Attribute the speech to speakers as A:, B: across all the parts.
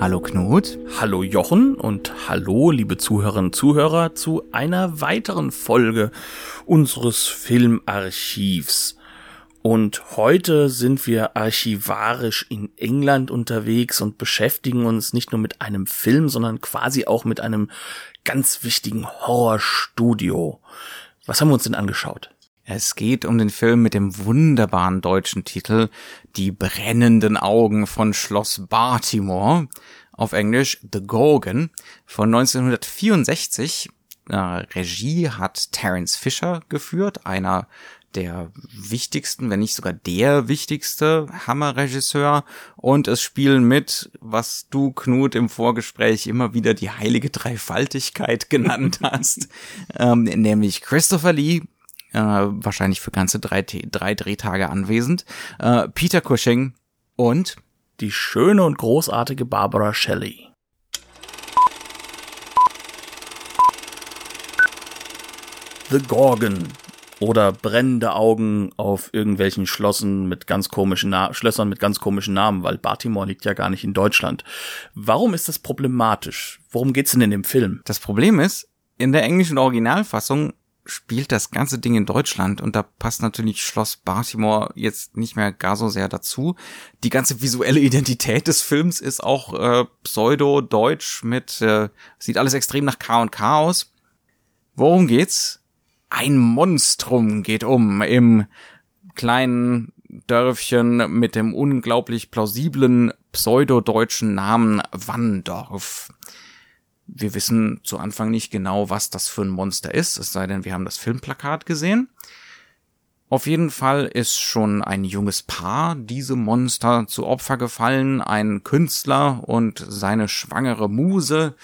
A: Hallo Knut.
B: Hallo Jochen und hallo liebe Zuhörerinnen und Zuhörer zu einer weiteren Folge unseres Filmarchivs. Und heute sind wir archivarisch in England unterwegs und beschäftigen uns nicht nur mit einem Film, sondern quasi auch mit einem ganz wichtigen Horrorstudio. Was haben wir uns denn angeschaut?
A: Es geht um den Film mit dem wunderbaren deutschen Titel Die brennenden Augen von Schloss Baltimore, auf Englisch The Gorgon, von 1964. Äh, Regie hat Terence Fisher geführt, einer der wichtigsten, wenn nicht sogar der wichtigste Hammerregisseur. Und es spielen mit, was du, Knut, im Vorgespräch immer wieder die heilige Dreifaltigkeit genannt hast, ähm, nämlich Christopher Lee, äh, wahrscheinlich für ganze drei, drei Drehtage anwesend, äh, Peter Cushing und
B: die schöne und großartige Barbara Shelley. The Gorgon oder brennende Augen auf irgendwelchen Schlossen mit ganz komischen Na Schlössern mit ganz komischen Namen, weil Baltimore liegt ja gar nicht in Deutschland. Warum ist das problematisch? Worum geht's denn in dem Film?
A: Das Problem ist, in der englischen Originalfassung spielt das ganze Ding in Deutschland und da passt natürlich Schloss Baltimore jetzt nicht mehr gar so sehr dazu. Die ganze visuelle Identität des Films ist auch äh, pseudo-deutsch mit, äh, sieht alles extrem nach K und K aus. Worum geht's? Ein Monstrum geht um im kleinen Dörfchen mit dem unglaublich plausiblen pseudo-deutschen Namen Wanndorf. Wir wissen zu Anfang nicht genau, was das für ein Monster ist, es sei denn, wir haben das Filmplakat gesehen. Auf jeden Fall ist schon ein junges Paar diesem Monster zu Opfer gefallen, ein Künstler und seine schwangere Muse.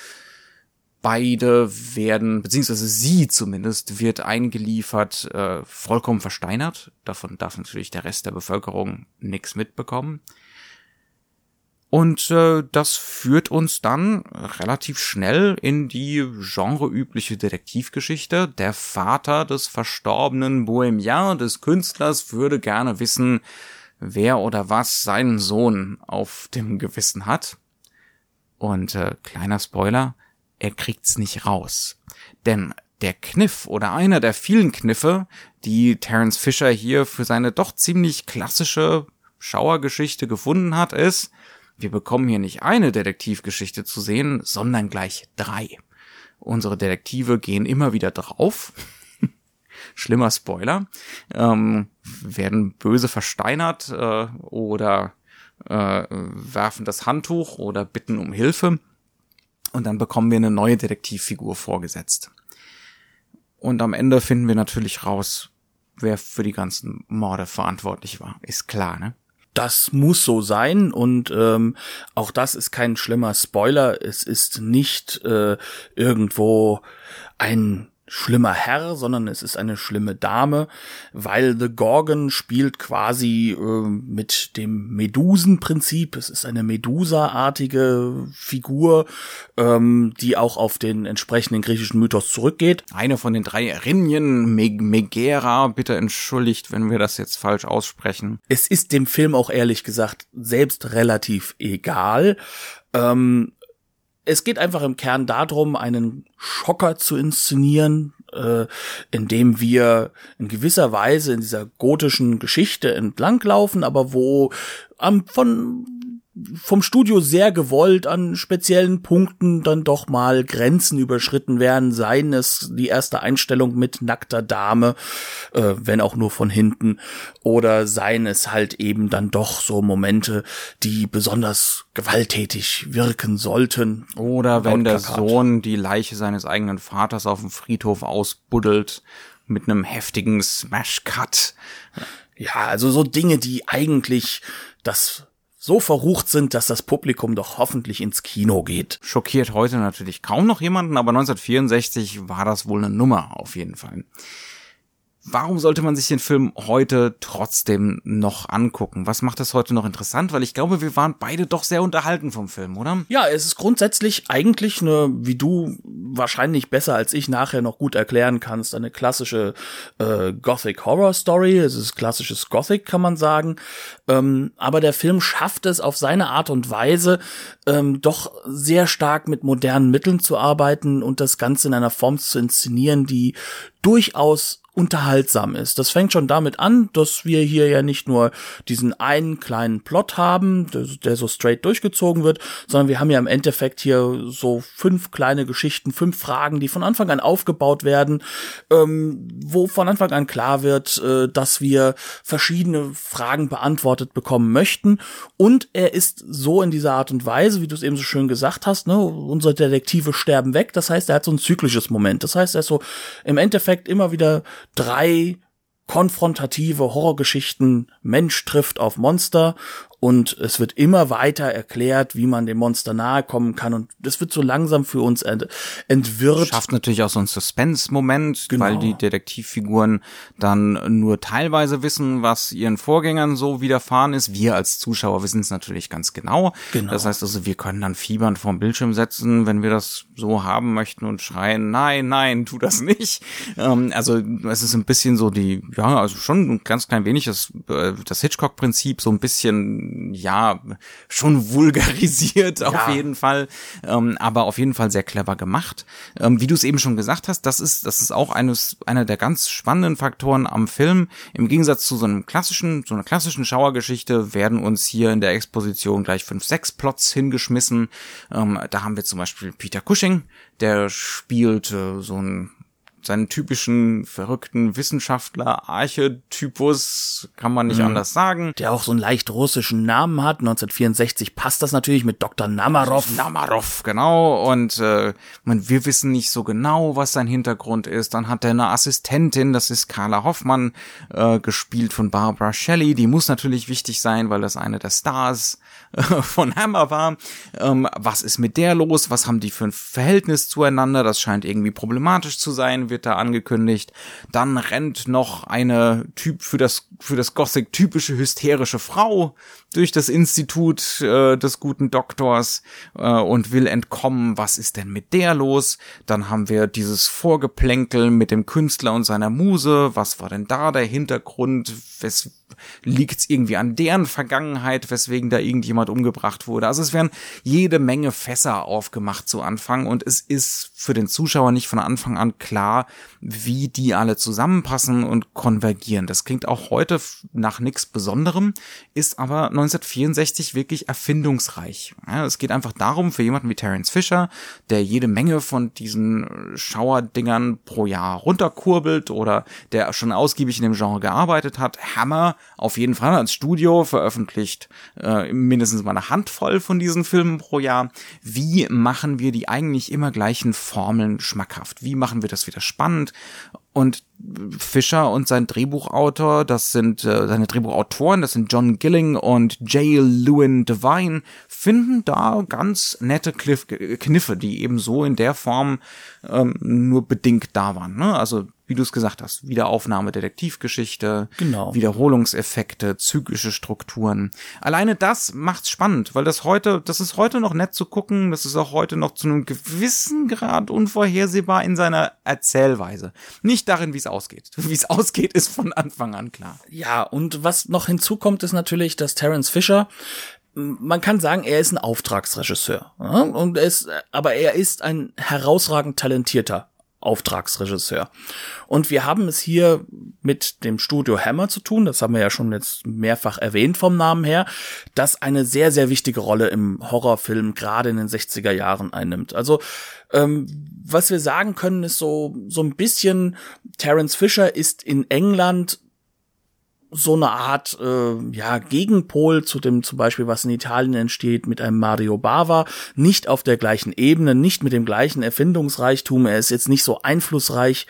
A: Beide werden, beziehungsweise sie zumindest, wird eingeliefert, äh, vollkommen versteinert. Davon darf natürlich der Rest der Bevölkerung nichts mitbekommen. Und äh, das führt uns dann relativ schnell in die genreübliche Detektivgeschichte. Der Vater des verstorbenen Bohemian, des Künstlers, würde gerne wissen, wer oder was seinen Sohn auf dem Gewissen hat. Und äh, kleiner Spoiler, er kriegt's nicht raus. Denn der Kniff oder einer der vielen Kniffe, die Terence Fisher hier für seine doch ziemlich klassische Schauergeschichte gefunden hat, ist, wir bekommen hier nicht eine Detektivgeschichte zu sehen, sondern gleich drei. Unsere Detektive gehen immer wieder drauf. Schlimmer Spoiler. Ähm, werden böse versteinert äh, oder äh, werfen das Handtuch oder bitten um Hilfe. Und dann bekommen wir eine neue Detektivfigur vorgesetzt. Und am Ende finden wir natürlich raus, wer für die ganzen Morde verantwortlich war. Ist klar, ne?
B: Das muss so sein und ähm, auch das ist kein schlimmer Spoiler. Es ist nicht äh, irgendwo ein schlimmer Herr, sondern es ist eine schlimme Dame, weil The Gorgon spielt quasi äh, mit dem Medusenprinzip. Es ist eine Medusa-artige Figur, ähm, die auch auf den entsprechenden griechischen Mythos zurückgeht.
A: Eine von den drei Erinien, Meg Megera, bitte entschuldigt, wenn wir das jetzt falsch aussprechen.
B: Es ist dem Film auch ehrlich gesagt selbst relativ egal. Ähm, es geht einfach im Kern darum, einen Schocker zu inszenieren, äh, indem wir in gewisser Weise in dieser gotischen Geschichte entlanglaufen, aber wo am, von vom Studio sehr gewollt an speziellen Punkten dann doch mal Grenzen überschritten werden, seien es die erste Einstellung mit nackter Dame, äh, wenn auch nur von hinten, oder seien es halt eben dann doch so Momente, die besonders gewalttätig wirken sollten.
A: Oder wenn der Sohn die Leiche seines eigenen Vaters auf dem Friedhof ausbuddelt mit einem heftigen Smash-Cut.
B: Ja, also so Dinge, die eigentlich das so verrucht sind, dass das Publikum doch hoffentlich ins Kino geht.
A: Schockiert heute natürlich kaum noch jemanden, aber 1964 war das wohl eine Nummer auf jeden Fall. Warum sollte man sich den Film heute trotzdem noch angucken? Was macht das heute noch interessant? Weil ich glaube, wir waren beide doch sehr unterhalten vom Film, oder?
B: Ja, es ist grundsätzlich eigentlich eine, wie du wahrscheinlich besser als ich nachher noch gut erklären kannst, eine klassische äh, Gothic Horror Story. Es ist klassisches Gothic, kann man sagen. Ähm, aber der Film schafft es auf seine Art und Weise, ähm, doch sehr stark mit modernen Mitteln zu arbeiten und das Ganze in einer Form zu inszenieren, die durchaus unterhaltsam ist. Das fängt schon damit an, dass wir hier ja nicht nur diesen einen kleinen Plot haben, der, der, so straight durchgezogen wird, sondern wir haben ja im Endeffekt hier so fünf kleine Geschichten, fünf Fragen, die von Anfang an aufgebaut werden, ähm, wo von Anfang an klar wird, äh, dass wir verschiedene Fragen beantwortet bekommen möchten. Und er ist so in dieser Art und Weise, wie du es eben so schön gesagt hast, ne, unsere Detektive sterben weg. Das heißt, er hat so ein zyklisches Moment. Das heißt, er ist so im Endeffekt immer wieder drei konfrontative Horrorgeschichten Mensch trifft auf Monster und es wird immer weiter erklärt, wie man dem Monster nahe kommen kann und das wird so langsam für uns ent entwirrt.
A: Schafft natürlich auch so einen Suspense-Moment, genau. weil die Detektivfiguren dann nur teilweise wissen, was ihren Vorgängern so widerfahren ist. Wir als Zuschauer wissen es natürlich ganz genau. genau. Das heißt also, wir können dann fiebernd vorm Bildschirm setzen, wenn wir das so haben möchten und schreien, nein, nein, tu das nicht. Ähm, also es ist ein bisschen so die, ja, also schon ein ganz klein wenig das, äh, das Hitchcock-Prinzip, so ein bisschen ja, schon vulgarisiert auf ja. jeden Fall, ähm, aber auf jeden Fall sehr clever gemacht. Ähm, wie du es eben schon gesagt hast, das ist, das ist auch eines, einer der ganz spannenden Faktoren am Film. Im Gegensatz zu so einem klassischen, so einer klassischen Schauergeschichte werden uns hier in der Exposition gleich fünf, sechs Plots hingeschmissen. Ähm, da haben wir zum Beispiel Peter Cushing, der spielt äh, so ein seinen typischen verrückten Wissenschaftler-Archetypus, kann man nicht mhm. anders sagen.
B: Der auch so einen leicht russischen Namen hat. 1964 passt das natürlich mit Dr. Namarov.
A: Namarov, genau. Und äh, man, wir wissen nicht so genau, was sein Hintergrund ist. Dann hat er eine Assistentin, das ist Carla Hoffmann, äh, gespielt von Barbara Shelley. Die muss natürlich wichtig sein, weil das eine der Stars äh, von Hammer war. Ähm, was ist mit der los? Was haben die für ein Verhältnis zueinander? Das scheint irgendwie problematisch zu sein wird da angekündigt. Dann rennt noch eine Typ für das für das Gothic typische hysterische Frau durch das Institut äh, des guten Doktors äh, und will entkommen. Was ist denn mit der los? Dann haben wir dieses Vorgeplänkel mit dem Künstler und seiner Muse. Was war denn da der Hintergrund? Wes liegt es irgendwie an deren Vergangenheit, weswegen da irgendjemand umgebracht wurde? Also es werden jede Menge Fässer aufgemacht zu Anfang und es ist für den Zuschauer nicht von Anfang an klar, wie die alle zusammenpassen und konvergieren. Das klingt auch heute nach nichts Besonderem, ist aber 1964 wirklich erfindungsreich. Ja, es geht einfach darum, für jemanden wie Terence Fisher, der jede Menge von diesen Schauerdingern pro Jahr runterkurbelt oder der schon ausgiebig in dem Genre gearbeitet hat, Hammer auf jeden Fall als Studio veröffentlicht äh, mindestens mal eine Handvoll von diesen Filmen pro Jahr. Wie machen wir die eigentlich immer gleichen Formeln schmackhaft? Wie machen wir das wieder spannend? Und Fischer und sein Drehbuchautor, das sind äh, seine Drehbuchautoren, das sind John Gilling und J. Lewin Devine, finden da ganz nette Kniffe, die eben so in der Form ähm, nur bedingt da waren. Ne? Also wie du es gesagt hast, Wiederaufnahme Detektivgeschichte, genau. Wiederholungseffekte, zyklische Strukturen. Alleine das macht's spannend, weil das heute, das ist heute noch nett zu gucken, das ist auch heute noch zu einem gewissen Grad unvorhersehbar in seiner Erzählweise. Nicht darin, wie es ausgeht. Wie es ausgeht, ist von Anfang an klar.
B: Ja, und was noch hinzukommt, ist natürlich, dass Terence Fisher man kann sagen, er ist ein Auftragsregisseur. Und er ist, aber er ist ein herausragend talentierter Auftragsregisseur. Und wir haben es hier mit dem Studio Hammer zu tun, das haben wir ja schon jetzt mehrfach erwähnt vom Namen her, das eine sehr, sehr wichtige Rolle im Horrorfilm gerade in den 60er Jahren einnimmt. Also ähm, was wir sagen können, ist so, so ein bisschen, Terence Fisher ist in England so eine Art äh, ja Gegenpol zu dem zum Beispiel was in Italien entsteht mit einem Mario Bava. Nicht auf der gleichen Ebene nicht mit dem gleichen Erfindungsreichtum. Er ist jetzt nicht so einflussreich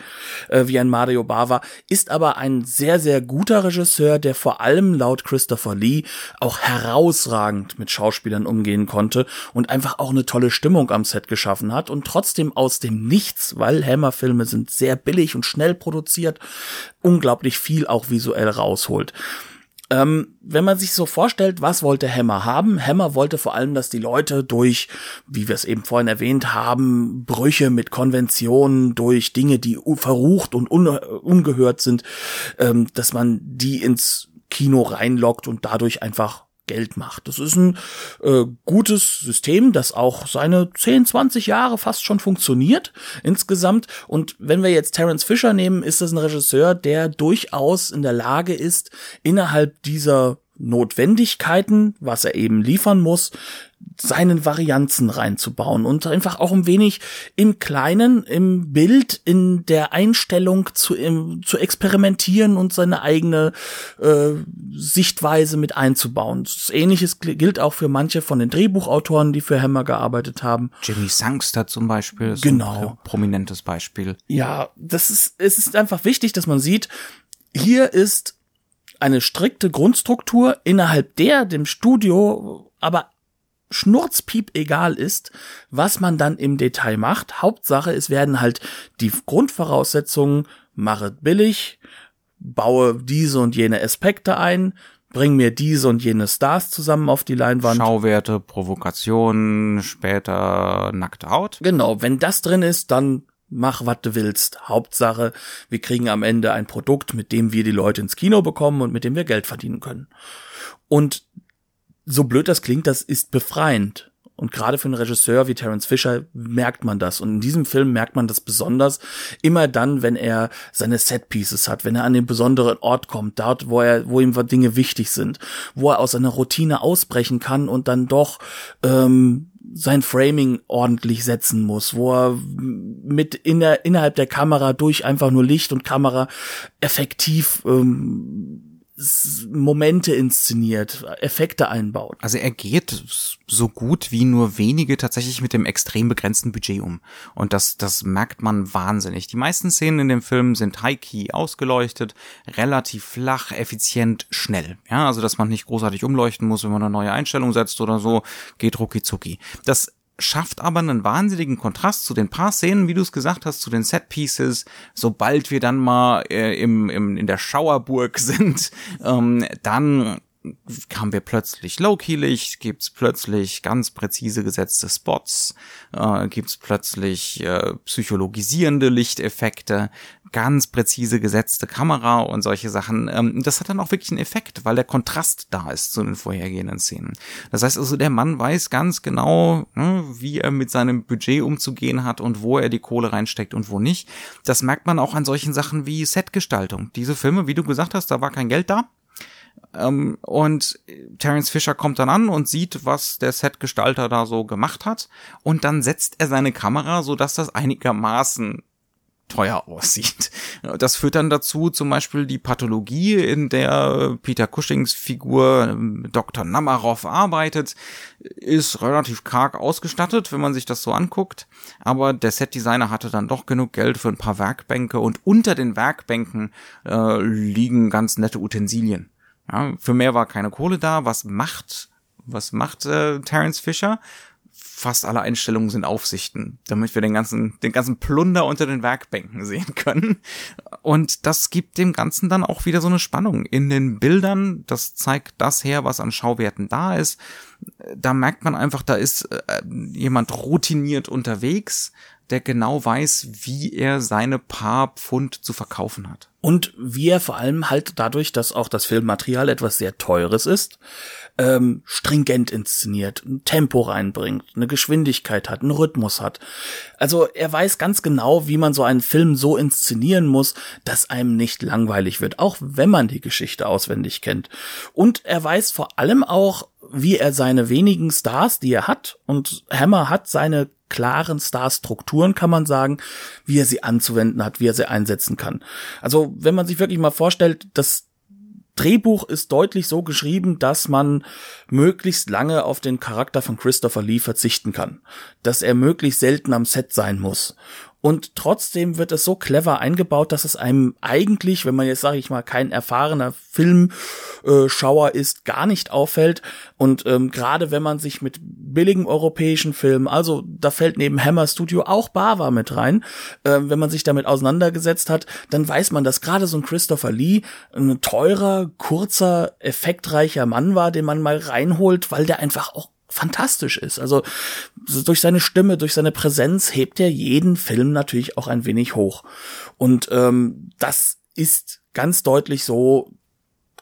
B: äh, wie ein Mario Bava. Ist aber ein sehr sehr guter Regisseur der vor allem laut Christopher Lee auch herausragend mit Schauspielern umgehen konnte und einfach auch eine tolle Stimmung am Set geschaffen hat. Und trotzdem aus dem Nichts weil Hammer-Filme sind sehr billig und schnell produziert unglaublich viel auch visuell rausholt. Ähm, wenn man sich so vorstellt, was wollte Hammer haben? Hammer wollte vor allem, dass die Leute durch, wie wir es eben vorhin erwähnt haben, Brüche mit Konventionen, durch Dinge, die verrucht und un ungehört sind, ähm, dass man die ins Kino reinlockt und dadurch einfach Geld macht. Das ist ein äh, gutes System, das auch seine 10, 20 Jahre fast schon funktioniert insgesamt. Und wenn wir jetzt Terence Fisher nehmen, ist das ein Regisseur, der durchaus in der Lage ist, innerhalb dieser Notwendigkeiten, was er eben liefern muss, seinen Varianzen reinzubauen und einfach auch ein wenig im Kleinen, im Bild, in der Einstellung zu, im, zu experimentieren und seine eigene äh, Sichtweise mit einzubauen. Ähnliches gilt auch für manche von den Drehbuchautoren, die für Hammer gearbeitet haben.
A: Jimmy Sangster zum Beispiel ist
B: genau.
A: ein prominentes Beispiel.
B: Ja, das ist, es ist einfach wichtig, dass man sieht, hier ist eine strikte Grundstruktur, innerhalb der dem Studio aber schnurzpiep egal ist, was man dann im Detail macht. Hauptsache, es werden halt die Grundvoraussetzungen, mache billig, baue diese und jene Aspekte ein, bring mir diese und jene Stars zusammen auf die Leinwand.
A: Schauwerte, Provokationen, später nackte Haut.
B: Genau, wenn das drin ist, dann mach, was du willst. Hauptsache, wir kriegen am Ende ein Produkt, mit dem wir die Leute ins Kino bekommen und mit dem wir Geld verdienen können. Und so blöd das klingt, das ist befreiend. Und gerade für einen Regisseur wie Terence Fisher merkt man das. Und in diesem Film merkt man das besonders immer dann, wenn er seine Setpieces hat, wenn er an den besonderen Ort kommt, dort, wo er, wo ihm Dinge wichtig sind, wo er aus seiner Routine ausbrechen kann und dann doch ähm, sein Framing ordentlich setzen muss, wo er mit in der, innerhalb der Kamera durch einfach nur Licht und Kamera effektiv ähm, Momente inszeniert, Effekte einbaut.
A: Also er geht so gut wie nur wenige tatsächlich mit dem extrem begrenzten Budget um. Und das, das merkt man wahnsinnig. Die meisten Szenen in dem Film sind high-key ausgeleuchtet, relativ flach, effizient, schnell. Ja, also dass man nicht großartig umleuchten muss, wenn man eine neue Einstellung setzt oder so, geht rucki zucki. Das schafft aber einen wahnsinnigen Kontrast zu den paar Szenen, wie du es gesagt hast, zu den Set Pieces. Sobald wir dann mal äh, im, im, in der Schauerburg sind, ähm, dann haben wir plötzlich Low-Key-Licht, gibt's plötzlich ganz präzise gesetzte Spots, äh, gibt's plötzlich äh, psychologisierende Lichteffekte, ganz präzise gesetzte Kamera und solche Sachen. Ähm, das hat dann auch wirklich einen Effekt, weil der Kontrast da ist zu den vorhergehenden Szenen. Das heißt also, der Mann weiß ganz genau, ne, wie er mit seinem Budget umzugehen hat und wo er die Kohle reinsteckt und wo nicht. Das merkt man auch an solchen Sachen wie Setgestaltung. Diese Filme, wie du gesagt hast, da war kein Geld da ähm, und Terence Fisher kommt dann an und sieht, was der Setgestalter da so gemacht hat. Und dann setzt er seine Kamera, so dass das einigermaßen teuer aussieht. Das führt dann dazu, zum Beispiel die Pathologie, in der Peter Cushings Figur ähm, Dr. Namarov arbeitet, ist relativ karg ausgestattet, wenn man sich das so anguckt. Aber der Setdesigner hatte dann doch genug Geld für ein paar Werkbänke und unter den Werkbänken äh, liegen ganz nette Utensilien. Ja, für mehr war keine Kohle da. Was macht, was macht äh, Terence Fisher? Fast alle Einstellungen sind Aufsichten, damit wir den ganzen, den ganzen Plunder unter den Werkbänken sehen können. Und das gibt dem Ganzen dann auch wieder so eine Spannung. In den Bildern, das zeigt das her, was an Schauwerten da ist. Da merkt man einfach, da ist äh, jemand routiniert unterwegs, der genau weiß, wie er seine paar Pfund zu verkaufen hat.
B: Und wie er vor allem halt dadurch, dass auch das Filmmaterial etwas sehr teures ist, ähm, stringent inszeniert, ein Tempo reinbringt, eine Geschwindigkeit hat, einen Rhythmus hat. Also er weiß ganz genau, wie man so einen Film so inszenieren muss, dass einem nicht langweilig wird, auch wenn man die Geschichte auswendig kennt. Und er weiß vor allem auch, wie er seine wenigen Stars, die er hat, und Hammer hat seine klaren Star-Strukturen, kann man sagen, wie er sie anzuwenden hat, wie er sie einsetzen kann. Also, wenn man sich wirklich mal vorstellt, dass Drehbuch ist deutlich so geschrieben, dass man möglichst lange auf den Charakter von Christopher Lee verzichten kann. Dass er möglichst selten am Set sein muss. Und trotzdem wird es so clever eingebaut, dass es einem eigentlich, wenn man jetzt, sage ich mal, kein erfahrener Filmschauer ist, gar nicht auffällt. Und ähm, gerade wenn man sich mit billigen europäischen Filmen, also da fällt neben Hammer Studio auch Bava mit rein, äh, wenn man sich damit auseinandergesetzt hat, dann weiß man, dass gerade so ein Christopher Lee ein teurer, kurzer, effektreicher Mann war, den man mal reinholt, weil der einfach auch fantastisch ist. Also durch seine Stimme, durch seine Präsenz hebt er jeden Film natürlich auch ein wenig hoch. Und ähm, das ist ganz deutlich so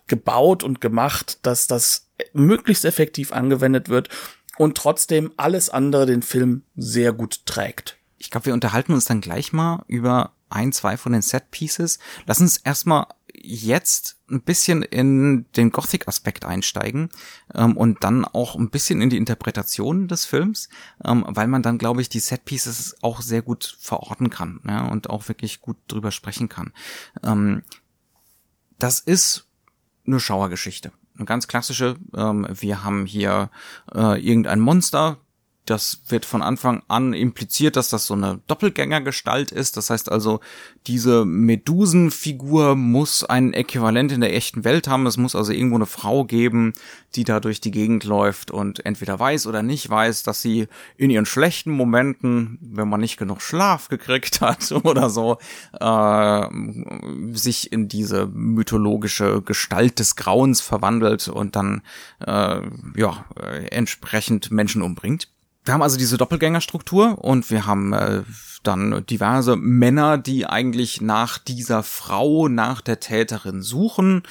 B: gebaut und gemacht, dass das möglichst effektiv angewendet wird und trotzdem alles andere den Film sehr gut trägt.
A: Ich glaube, wir unterhalten uns dann gleich mal über ein, zwei von den Set Pieces. Lass uns erstmal jetzt ein bisschen in den Gothic-Aspekt einsteigen ähm, und dann auch ein bisschen in die Interpretation des Films, ähm, weil man dann, glaube ich, die Set-Pieces auch sehr gut verorten kann ja, und auch wirklich gut drüber sprechen kann. Ähm, das ist eine Schauergeschichte. Eine ganz klassische. Ähm, wir haben hier äh, irgendein Monster, das wird von Anfang an impliziert, dass das so eine Doppelgängergestalt ist. Das heißt also, diese Medusenfigur muss ein Äquivalent in der echten Welt haben. Es muss also irgendwo eine Frau geben, die da durch die Gegend läuft und entweder weiß oder nicht weiß, dass sie in ihren schlechten Momenten, wenn man nicht genug Schlaf gekriegt hat oder so, äh, sich in diese mythologische Gestalt des Grauens verwandelt und dann äh, ja entsprechend Menschen umbringt wir haben also diese Doppelgängerstruktur und wir haben äh, dann diverse Männer, die eigentlich nach dieser Frau, nach der Täterin suchen.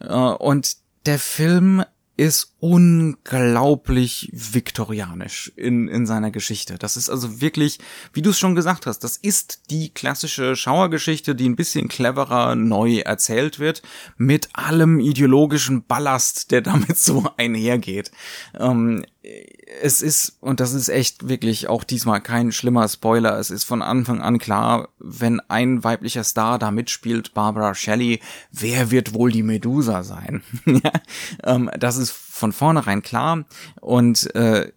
A: Äh, und der Film ist unglaublich viktorianisch in, in seiner Geschichte. Das ist also wirklich, wie du es schon gesagt hast, das ist die klassische Schauergeschichte, die ein bisschen cleverer neu erzählt wird, mit allem ideologischen Ballast, der damit so einhergeht. Ähm, es ist, und das ist echt wirklich auch diesmal kein schlimmer Spoiler, es ist von Anfang an klar, wenn ein weiblicher Star da mitspielt, Barbara Shelley, wer wird wohl die Medusa sein? ähm, das ist von vornherein klar und äh,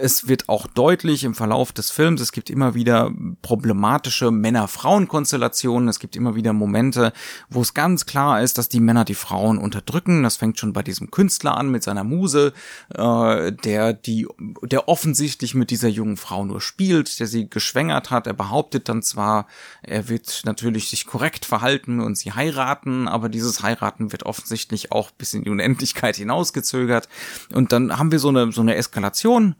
A: es wird auch deutlich im Verlauf des Films, es gibt immer wieder problematische Männer-Frauen-Konstellationen, es gibt immer wieder Momente, wo es ganz klar ist, dass die Männer die Frauen unterdrücken. Das fängt schon bei diesem Künstler an mit seiner Muse, äh, der die, der offensichtlich mit dieser jungen Frau nur spielt, der sie geschwängert hat. Er behauptet dann zwar, er wird natürlich sich korrekt verhalten und sie heiraten, aber dieses Heiraten wird offensichtlich auch bis in die Unendlichkeit hinausgezögert. Und dann haben wir so eine, so eine Eskalation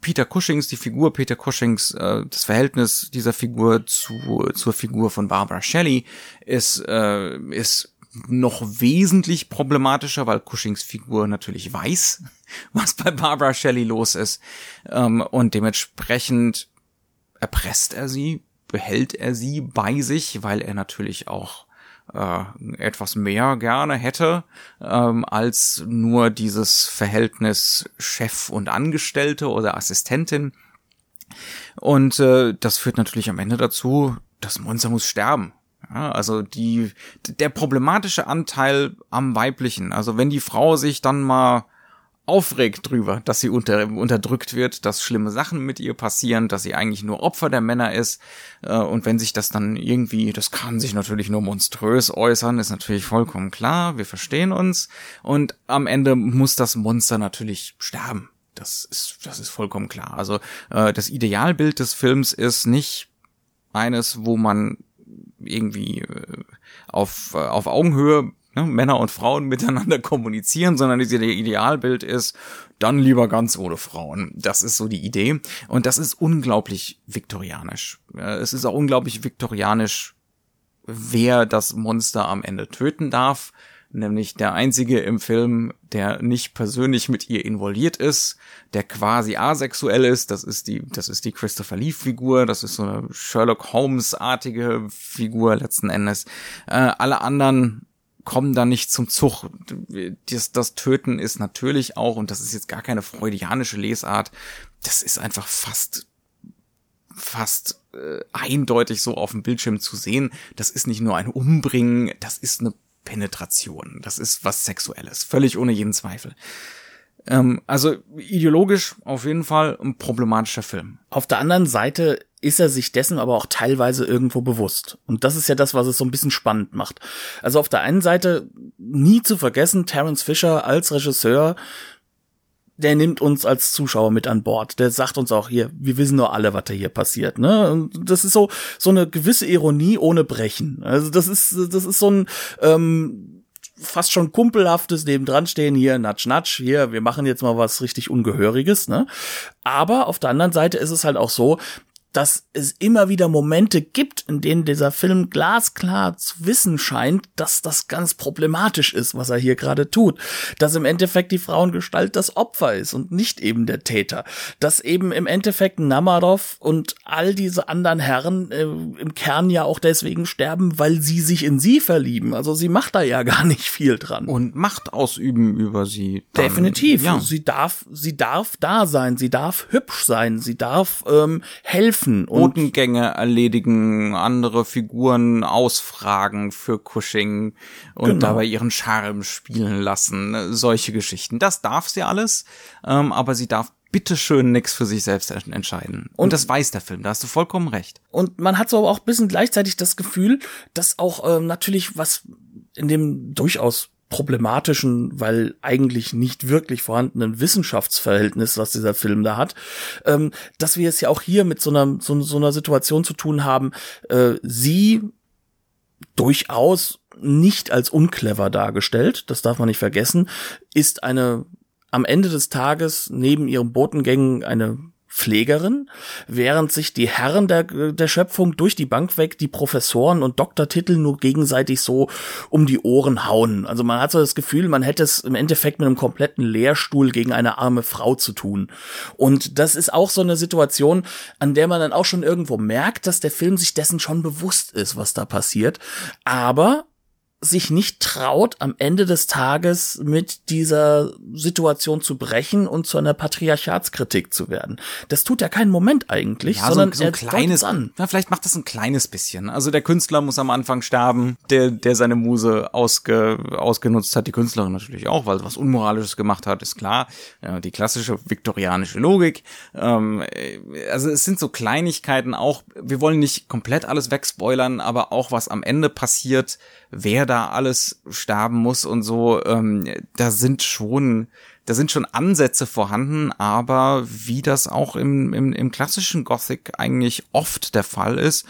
A: Peter Cushings, die Figur Peter Cushings, äh, das Verhältnis dieser Figur zu, zur Figur von Barbara Shelley ist, äh, ist noch wesentlich problematischer, weil Cushings Figur natürlich weiß, was bei Barbara Shelley los ist. Ähm, und dementsprechend erpresst er sie, behält er sie bei sich, weil er natürlich auch äh, etwas mehr gerne hätte ähm, als nur dieses Verhältnis Chef und Angestellte oder Assistentin. Und äh, das führt natürlich am Ende dazu, das Monster muss sterben. Ja, also die der problematische Anteil am weiblichen, also wenn die Frau sich dann mal aufregt drüber, dass sie unter, unterdrückt wird, dass schlimme Sachen mit ihr passieren, dass sie eigentlich nur Opfer der Männer ist. Äh, und wenn sich das dann irgendwie, das kann sich natürlich nur monströs äußern, ist natürlich vollkommen klar, wir verstehen uns. Und am Ende muss das Monster natürlich sterben. Das ist, das ist vollkommen klar. Also äh, das Idealbild des Films ist nicht eines, wo man irgendwie äh, auf, auf Augenhöhe ne, Männer und Frauen miteinander kommunizieren, sondern das Idealbild ist, dann lieber ganz ohne Frauen. Das ist so die Idee. Und das ist unglaublich viktorianisch. Es ist auch unglaublich viktorianisch, wer das Monster am Ende töten darf. Nämlich der einzige im Film, der nicht persönlich mit ihr involviert ist, der quasi asexuell ist. Das ist die, das ist die Christopher Lee Figur. Das ist so eine Sherlock Holmes artige Figur letzten Endes. Äh, alle anderen kommen da nicht zum Zug. Das, das Töten ist natürlich auch, und das ist jetzt gar keine freudianische Lesart, das ist einfach fast fast äh, eindeutig so auf dem Bildschirm zu sehen. Das ist nicht nur ein Umbringen, das ist eine Penetration. Das ist was Sexuelles. Völlig ohne jeden Zweifel. Ähm, also ideologisch auf jeden Fall ein problematischer Film.
B: Auf der anderen Seite ist er sich dessen aber auch teilweise irgendwo bewusst. Und das ist ja das, was es so ein bisschen spannend macht. Also auf der einen Seite nie zu vergessen, Terence Fisher als Regisseur der nimmt uns als Zuschauer mit an Bord. Der sagt uns auch hier, wir wissen nur alle, was da hier passiert. Ne? Und das ist so so eine gewisse Ironie ohne Brechen. Also das ist das ist so ein ähm, fast schon kumpelhaftes nebendran stehen hier, natsch, natsch, hier, wir machen jetzt mal was richtig Ungehöriges, ne? Aber auf der anderen Seite ist es halt auch so, dass es immer wieder Momente gibt, in denen dieser Film glasklar zu wissen scheint, dass das ganz problematisch ist, was er hier gerade tut. Dass im Endeffekt die Frauengestalt das Opfer ist und nicht eben der Täter. Dass eben im Endeffekt Namarov und all diese anderen Herren äh, im Kern ja auch deswegen sterben, weil sie sich in sie verlieben. Also sie macht da ja gar nicht viel dran.
A: Und Macht ausüben über sie.
B: Dann, Definitiv. Ja. Sie darf, sie darf da sein, sie darf hübsch sein, sie darf ähm, helfen
A: helfen und Botengänge erledigen, andere Figuren ausfragen für Cushing und genau. dabei ihren Charme spielen lassen, solche Geschichten. Das darf sie alles, ähm, aber sie darf bitteschön nix für sich selbst entscheiden. Und, und, das weiß der Film, da hast du vollkommen recht.
B: Und man hat so aber auch ein bisschen gleichzeitig das Gefühl, dass auch ähm, natürlich was in dem durchaus problematischen, weil eigentlich nicht wirklich vorhandenen Wissenschaftsverhältnis, was dieser Film da hat, ähm, dass wir es ja auch hier mit so einer so, so einer Situation zu tun haben. Äh, sie durchaus nicht als unclever dargestellt, das darf man nicht vergessen, ist eine am Ende des Tages neben ihren Botengängen eine Pflegerin, während sich die Herren der, der Schöpfung durch die Bank weg die Professoren und Doktortitel nur gegenseitig so um die Ohren hauen. Also man hat so das Gefühl, man hätte es im Endeffekt mit einem kompletten Lehrstuhl gegen eine arme Frau zu tun. Und das ist auch so eine Situation, an der man dann auch schon irgendwo merkt, dass der Film sich dessen schon bewusst ist, was da passiert. Aber sich nicht traut, am Ende des Tages mit dieser Situation zu brechen und zu einer Patriarchatskritik zu werden. Das tut er keinen Moment eigentlich, ja, sondern
A: so, so ein kleines an. Na, vielleicht macht das ein kleines bisschen. Also der Künstler muss am Anfang sterben, der der seine Muse ausge, ausgenutzt hat, die Künstlerin natürlich auch, weil was unmoralisches gemacht hat, ist klar. Ja, die klassische viktorianische Logik. Ähm, also es sind so Kleinigkeiten auch. Wir wollen nicht komplett alles wegspoilern, aber auch was am Ende passiert, wer da alles sterben muss und so, ähm, da sind schon, da sind schon Ansätze vorhanden, aber wie das auch im, im, im klassischen Gothic eigentlich oft der Fall ist,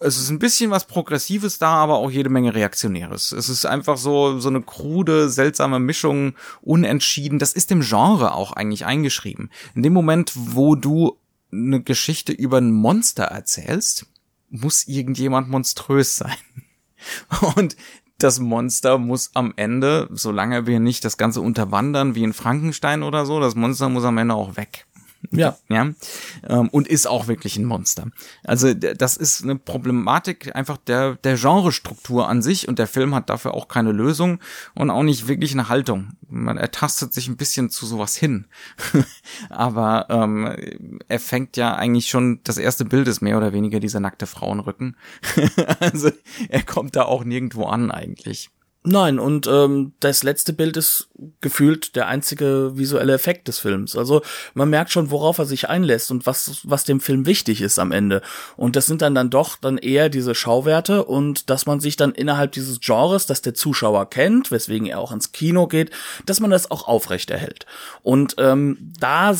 A: es ist ein bisschen was Progressives da, aber auch jede Menge Reaktionäres. Es ist einfach so, so eine krude, seltsame Mischung, unentschieden. Das ist dem Genre auch eigentlich eingeschrieben. In dem Moment, wo du eine Geschichte über ein Monster erzählst, muss irgendjemand monströs sein. Und das Monster muss am Ende, solange wir nicht das Ganze unterwandern wie in Frankenstein oder so, das Monster muss am Ende auch weg.
B: Ja.
A: Ja. Ähm, und ist auch wirklich ein Monster. Also das ist eine Problematik einfach der, der Genrestruktur an sich und der Film hat dafür auch keine Lösung und auch nicht wirklich eine Haltung. Man ertastet sich ein bisschen zu sowas hin. Aber ähm, er fängt ja eigentlich schon, das erste Bild ist mehr oder weniger dieser nackte Frauenrücken. also er kommt da auch nirgendwo an eigentlich.
B: Nein, und ähm, das letzte Bild ist gefühlt der einzige visuelle Effekt des Films. Also man merkt schon, worauf er sich einlässt und was, was dem Film wichtig ist am Ende. Und das sind dann dann doch dann eher diese Schauwerte und dass man sich dann innerhalb dieses Genres, das der Zuschauer kennt, weswegen er auch ins Kino geht, dass man das auch aufrechterhält. Und ähm, da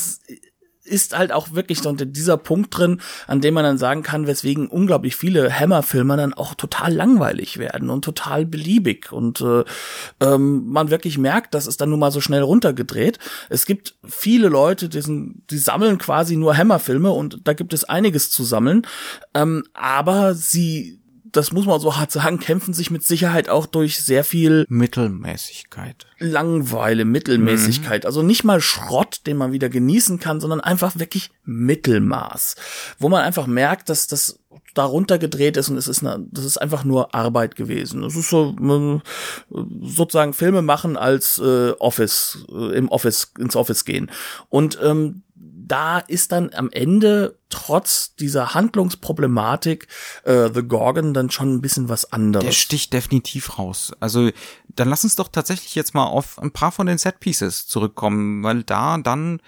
B: ist halt auch wirklich so dieser Punkt drin, an dem man dann sagen kann, weswegen unglaublich viele Hammer-Filme dann auch total langweilig werden und total beliebig und äh, ähm, man wirklich merkt, dass es dann nun mal so schnell runtergedreht. Es gibt viele Leute, die, sind, die sammeln quasi nur Hammer-Filme und da gibt es einiges zu sammeln, ähm, aber sie das muss man so hart sagen, kämpfen sich mit Sicherheit auch durch sehr viel
A: Mittelmäßigkeit.
B: Langeweile, Mittelmäßigkeit. Mhm. Also nicht mal Schrott, den man wieder genießen kann, sondern einfach wirklich Mittelmaß. Wo man einfach merkt, dass das darunter gedreht ist und es ist eine, das ist einfach nur Arbeit gewesen. Es ist so sozusagen Filme machen als äh, Office äh, im Office ins Office gehen und ähm, da ist dann am Ende trotz dieser Handlungsproblematik äh, The Gorgon dann schon ein bisschen was anderes.
A: Der sticht definitiv raus. Also dann lass uns doch tatsächlich jetzt mal auf ein paar von den Set Pieces zurückkommen, weil da dann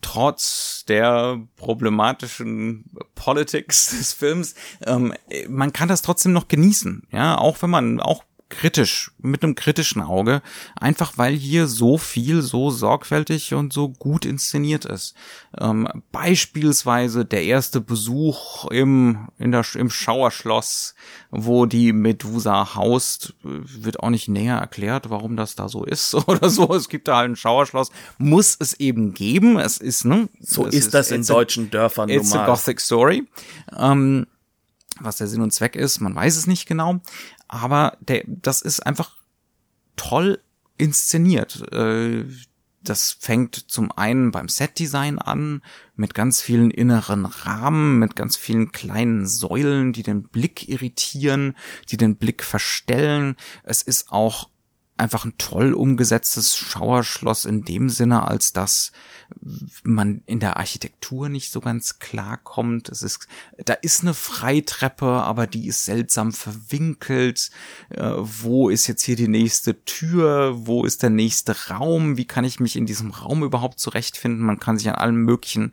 A: trotz der problematischen Politics des Films, ähm, man kann das trotzdem noch genießen, ja, auch wenn man auch kritisch, mit einem kritischen Auge, einfach weil hier so viel so sorgfältig und so gut inszeniert ist. Ähm, beispielsweise der erste Besuch im, in der, im Schauerschloss, wo die Medusa haust, wird auch nicht näher erklärt, warum das da so ist oder so. Es gibt da halt ein Schauerschloss, muss es eben geben. Es ist, ne?
B: So ist, ist das in deutschen Dörfern
A: it's normal. It's a Gothic Story. Ähm, was der Sinn und Zweck ist, man weiß es nicht genau aber der, das ist einfach toll inszeniert. Äh, das fängt zum einen beim Setdesign an, mit ganz vielen inneren Rahmen, mit ganz vielen kleinen Säulen, die den Blick irritieren, die den Blick verstellen. Es ist auch einfach ein toll umgesetztes Schauerschloss in dem Sinne, als dass man in der Architektur nicht so ganz klar kommt. Es ist, da ist eine Freitreppe, aber die ist seltsam verwinkelt. Äh, wo ist jetzt hier die nächste Tür? Wo ist der nächste Raum? Wie kann ich mich in diesem Raum überhaupt zurechtfinden? Man kann sich an allen möglichen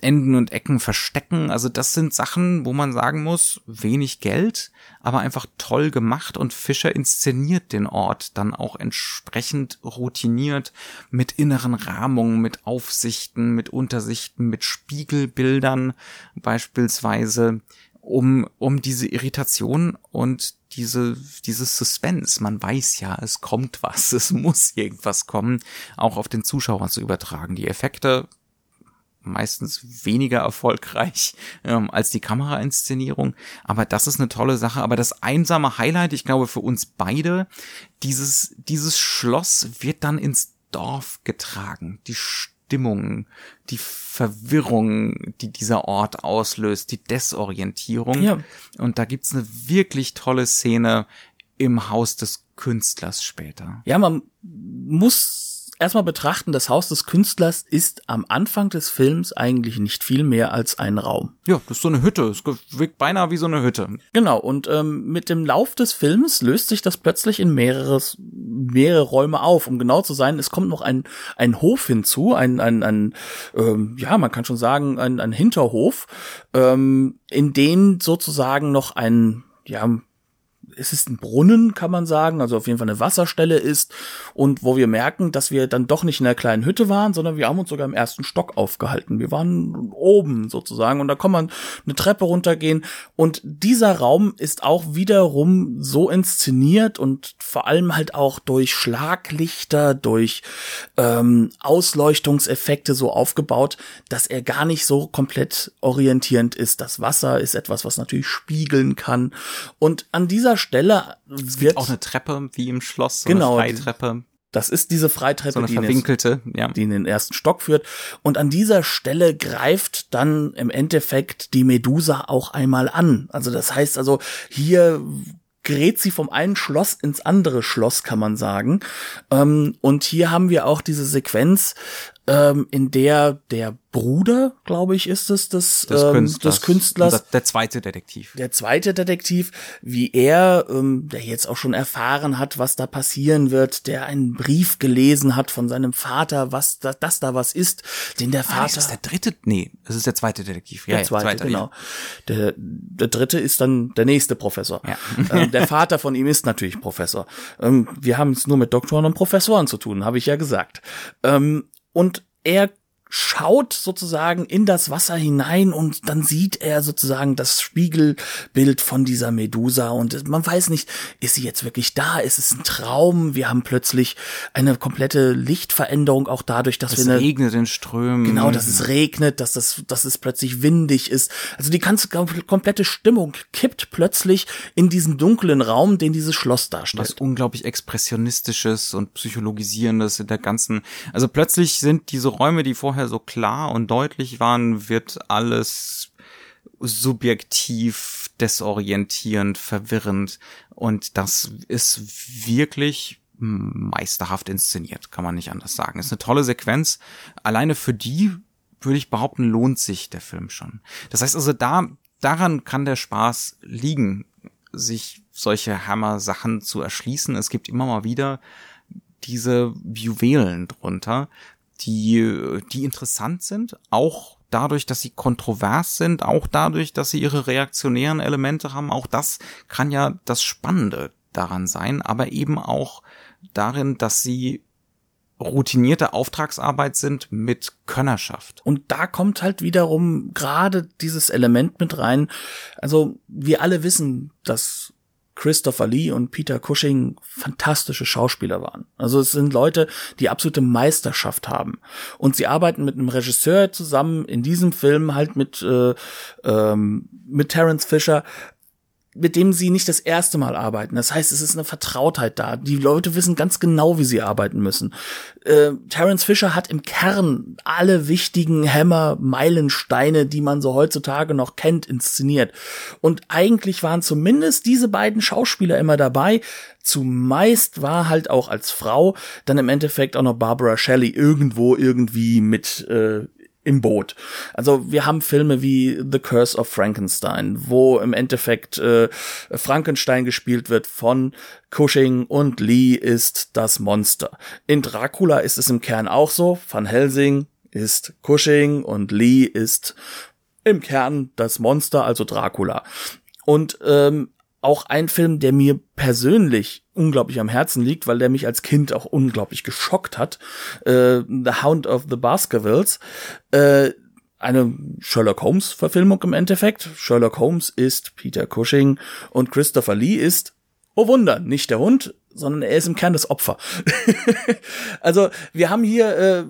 A: Enden und Ecken verstecken. Also das sind Sachen, wo man sagen muss, wenig Geld, aber einfach toll gemacht und Fischer inszeniert den Ort dann auch entsprechend routiniert mit inneren Rahmungen, mit Aufsichten, mit Untersichten, mit Spiegelbildern beispielsweise, um, um diese Irritation und diese, dieses Suspense. Man weiß ja, es kommt was, es muss irgendwas kommen, auch auf den Zuschauer zu übertragen. Die Effekte meistens weniger erfolgreich ähm, als die Kamerainszenierung. Aber das ist eine tolle Sache. Aber das einsame Highlight, ich glaube für uns beide, dieses, dieses Schloss wird dann ins Dorf getragen. Die Stimmung, die Verwirrung, die dieser Ort auslöst, die Desorientierung. Ja. Und da gibt's eine wirklich tolle Szene im Haus des Künstlers später.
B: Ja, man muss erstmal betrachten, das Haus des Künstlers ist am Anfang des Films eigentlich nicht viel mehr als ein Raum.
A: Ja, das ist so eine Hütte. Es wirkt beinahe wie so eine Hütte.
B: Genau, und ähm, mit dem Lauf des Films löst sich das plötzlich in mehreres, mehrere Räume auf. Um genau zu sein, es kommt noch ein, ein Hof hinzu, ein, ein, ein ähm, ja, man kann schon sagen, ein, ein Hinterhof, ähm, in den sozusagen noch ein, ja, es ist ein Brunnen, kann man sagen, also auf jeden Fall eine Wasserstelle ist und wo wir merken, dass wir dann doch nicht in einer kleinen Hütte waren, sondern wir haben uns sogar im ersten Stock aufgehalten. Wir waren oben sozusagen und da kann man eine Treppe runtergehen und dieser Raum ist auch wiederum so inszeniert und vor allem halt auch durch Schlaglichter, durch ähm, Ausleuchtungseffekte so aufgebaut, dass er gar nicht so komplett orientierend ist. Das Wasser ist etwas, was natürlich spiegeln kann und an dieser Stelle
A: es wird auch eine Treppe wie im Schloss, so
B: genau,
A: eine Freitreppe.
B: Das ist diese Freitreppe,
A: so eine die, verwinkelte,
B: in ja. die in den ersten Stock führt. Und an dieser Stelle greift dann im Endeffekt die Medusa auch einmal an. Also das heißt also, hier gerät sie vom einen Schloss ins andere Schloss, kann man sagen. Ähm, und hier haben wir auch diese Sequenz, ähm, in der der Bruder, glaube ich, ist es, des, des ähm, Künstlers, des Künstlers
A: der zweite Detektiv.
B: Der zweite Detektiv, wie er, ähm, der jetzt auch schon erfahren hat, was da passieren wird, der einen Brief gelesen hat von seinem Vater, was da, das da was ist, den der Vater. Ah, ist
A: das der dritte? Nee, das ist der zweite Detektiv.
B: Der ja, zweite, zweite genau. Ja. Der, der dritte ist dann der nächste Professor. Ja. ähm, der Vater von ihm ist natürlich Professor. Ähm, wir haben es nur mit Doktoren und Professoren zu tun, habe ich ja gesagt. Ähm, und er schaut sozusagen in das Wasser hinein und dann sieht er sozusagen das Spiegelbild von dieser Medusa und man weiß nicht, ist sie jetzt wirklich da? Ist es ein Traum? Wir haben plötzlich eine komplette Lichtveränderung auch dadurch, dass
A: es
B: wir
A: eine, regnet in Strömen.
B: Genau, dass es regnet, dass das, dass es plötzlich windig ist. Also die ganze komplette Stimmung kippt plötzlich in diesen dunklen Raum, den dieses Schloss darstellt. Was
A: unglaublich expressionistisches und psychologisierendes in der ganzen. Also plötzlich sind diese Räume, die vorher vorher so klar und deutlich waren, wird alles subjektiv, desorientierend, verwirrend. Und das ist wirklich meisterhaft inszeniert, kann man nicht anders sagen. Ist eine tolle Sequenz. Alleine für die würde ich behaupten, lohnt sich der Film schon. Das heißt also, da, daran kann der Spaß liegen, sich solche Hammer-Sachen zu erschließen. Es gibt immer mal wieder diese Juwelen drunter, die, die interessant sind, auch dadurch, dass sie kontrovers sind, auch dadurch, dass sie ihre reaktionären Elemente haben. Auch das kann ja das Spannende daran sein, aber eben auch darin, dass sie routinierte Auftragsarbeit sind mit Könnerschaft.
B: Und da kommt halt wiederum gerade dieses Element mit rein. Also wir alle wissen, dass Christopher Lee und Peter Cushing fantastische Schauspieler waren. Also es sind Leute, die absolute Meisterschaft haben. Und sie arbeiten mit einem Regisseur zusammen in diesem Film halt mit äh, ähm, mit Terence Fisher, mit dem sie nicht das erste Mal arbeiten. Das heißt, es ist eine Vertrautheit da. Die Leute wissen ganz genau, wie sie arbeiten müssen. Äh, Terence Fisher hat im Kern alle wichtigen Hämmer, Meilensteine, die man so heutzutage noch kennt, inszeniert. Und eigentlich waren zumindest diese beiden Schauspieler immer dabei. Zumeist war halt auch als Frau dann im Endeffekt auch noch Barbara Shelley irgendwo irgendwie mit äh, im Boot. Also wir haben Filme wie The Curse of Frankenstein, wo im Endeffekt äh, Frankenstein gespielt wird von Cushing und Lee ist das Monster. In Dracula ist es im Kern auch so. Van Helsing ist Cushing und Lee ist im Kern das Monster, also Dracula. Und ähm, auch ein Film, der mir persönlich unglaublich am Herzen liegt, weil der mich als Kind auch unglaublich geschockt hat. Äh, the Hound of the Baskervilles. Äh, eine Sherlock Holmes Verfilmung im Endeffekt. Sherlock Holmes ist Peter Cushing und Christopher Lee ist, oh Wunder, nicht der Hund, sondern er ist im Kern das Opfer. also wir haben hier äh,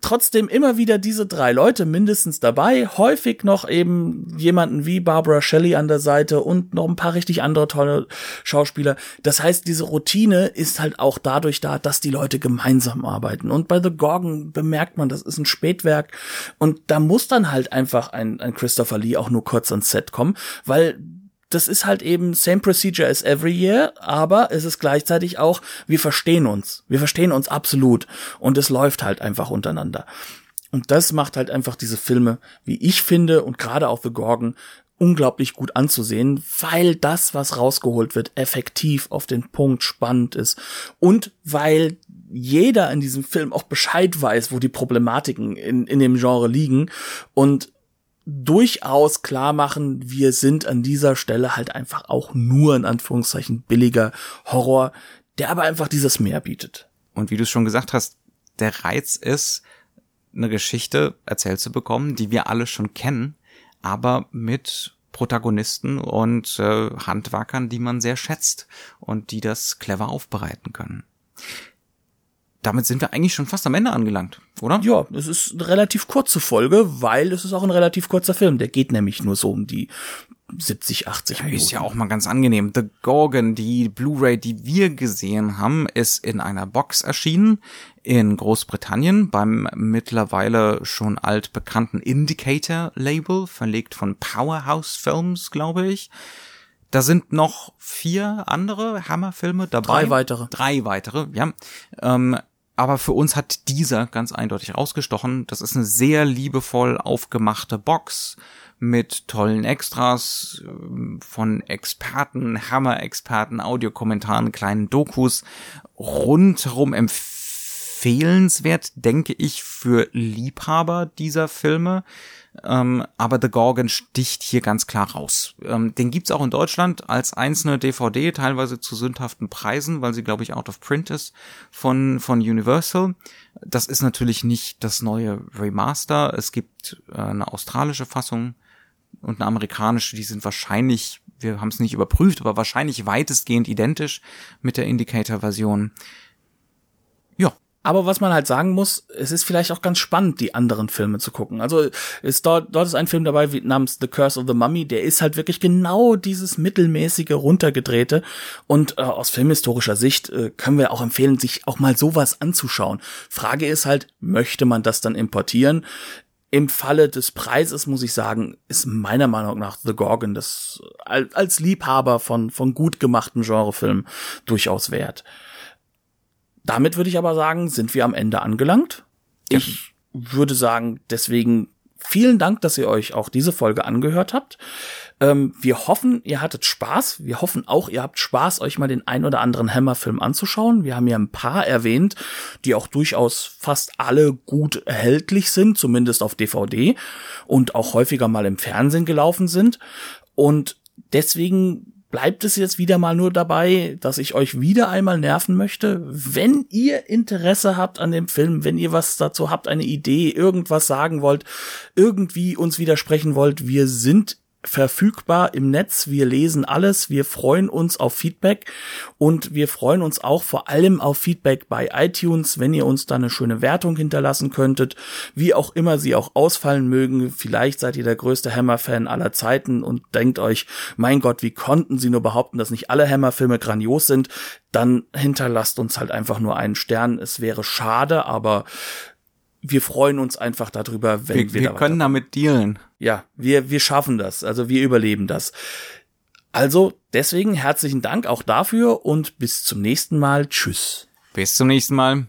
B: trotzdem immer wieder diese drei Leute mindestens dabei, häufig noch eben jemanden wie Barbara Shelley an der Seite und noch ein paar richtig andere tolle Schauspieler. Das heißt, diese Routine ist halt auch dadurch da, dass die Leute gemeinsam arbeiten. Und bei The Gorgon bemerkt man, das ist ein Spätwerk und da muss dann halt einfach ein, ein Christopher Lee auch nur kurz ans Set kommen, weil das ist halt eben same procedure as every year, aber es ist gleichzeitig auch, wir verstehen uns. Wir verstehen uns absolut. Und es läuft halt einfach untereinander. Und das macht halt einfach diese Filme, wie ich finde, und gerade auch The Gorgon, unglaublich gut anzusehen, weil das, was rausgeholt wird, effektiv auf den Punkt spannend ist. Und weil jeder in diesem Film auch Bescheid weiß, wo die Problematiken in, in dem Genre liegen und durchaus klar machen, wir sind an dieser Stelle halt einfach auch nur in Anführungszeichen billiger Horror, der aber einfach dieses Meer bietet.
A: Und wie du es schon gesagt hast, der Reiz ist, eine Geschichte erzählt zu bekommen, die wir alle schon kennen, aber mit Protagonisten und äh, Handwerkern, die man sehr schätzt und die das clever aufbereiten können damit sind wir eigentlich schon fast am Ende angelangt, oder?
B: Ja, es ist eine relativ kurze Folge, weil es ist auch ein relativ kurzer Film. Der geht nämlich nur so um die 70, 80 Minuten.
A: Ist ja auch mal ganz angenehm. The Gorgon, die Blu-ray, die wir gesehen haben, ist in einer Box erschienen in Großbritannien beim mittlerweile schon altbekannten Indicator-Label, verlegt von Powerhouse Films, glaube ich. Da sind noch vier andere Hammerfilme dabei.
B: Drei weitere.
A: Drei weitere, ja. Ähm, aber für uns hat dieser ganz eindeutig rausgestochen. Das ist eine sehr liebevoll aufgemachte Box mit tollen Extras ähm, von Experten, Hammer-Experten, Audiokommentaren, kleinen Dokus. Rundherum empfehlenswert, denke ich, für Liebhaber dieser Filme. Ähm, aber The Gorgon sticht hier ganz klar raus. Ähm, den gibt's auch in Deutschland als einzelne DVD, teilweise zu sündhaften Preisen, weil sie, glaube ich, out of print ist von, von Universal. Das ist natürlich nicht das neue Remaster. Es gibt äh, eine australische Fassung und eine amerikanische, die sind wahrscheinlich, wir haben es nicht überprüft, aber wahrscheinlich weitestgehend identisch mit der Indicator-Version.
B: Aber was man halt sagen muss, es ist vielleicht auch ganz spannend, die anderen Filme zu gucken. Also ist dort, dort ist ein Film dabei wie, namens The Curse of the Mummy, der ist halt wirklich genau dieses mittelmäßige, runtergedrehte. Und äh, aus filmhistorischer Sicht äh, können wir auch empfehlen, sich auch mal sowas anzuschauen. Frage ist halt, möchte man das dann importieren? Im Falle des Preises muss ich sagen, ist meiner Meinung nach The Gorgon das als Liebhaber von, von gut gemachten Genrefilmen durchaus wert. Damit würde ich aber sagen, sind wir am Ende angelangt. Ich würde sagen, deswegen vielen Dank, dass ihr euch auch diese Folge angehört habt. Ähm, wir hoffen, ihr hattet Spaß. Wir hoffen auch, ihr habt Spaß, euch mal den ein oder anderen Hammer-Film anzuschauen. Wir haben ja ein paar erwähnt, die auch durchaus fast alle gut erhältlich sind, zumindest auf DVD und auch häufiger mal im Fernsehen gelaufen sind. Und deswegen bleibt es jetzt wieder mal nur dabei, dass ich euch wieder einmal nerven möchte. Wenn ihr Interesse habt an dem Film, wenn ihr was dazu habt, eine Idee, irgendwas sagen wollt, irgendwie uns widersprechen wollt, wir sind verfügbar im Netz. Wir lesen alles. Wir freuen uns auf Feedback und wir freuen uns auch vor allem auf Feedback bei iTunes, wenn ihr uns da eine schöne Wertung hinterlassen könntet, wie auch immer sie auch ausfallen mögen. Vielleicht seid ihr der größte Hammer-Fan aller Zeiten und denkt euch, mein Gott, wie konnten sie nur behaupten, dass nicht alle Hammer-Filme grandios sind? Dann hinterlasst uns halt einfach nur einen Stern. Es wäre schade, aber wir freuen uns einfach darüber, wenn
A: wir,
B: wir,
A: wir können damit dealen.
B: Ja, wir, wir schaffen das. Also wir überleben das. Also deswegen herzlichen Dank auch dafür und bis zum nächsten Mal. Tschüss.
A: Bis zum nächsten Mal.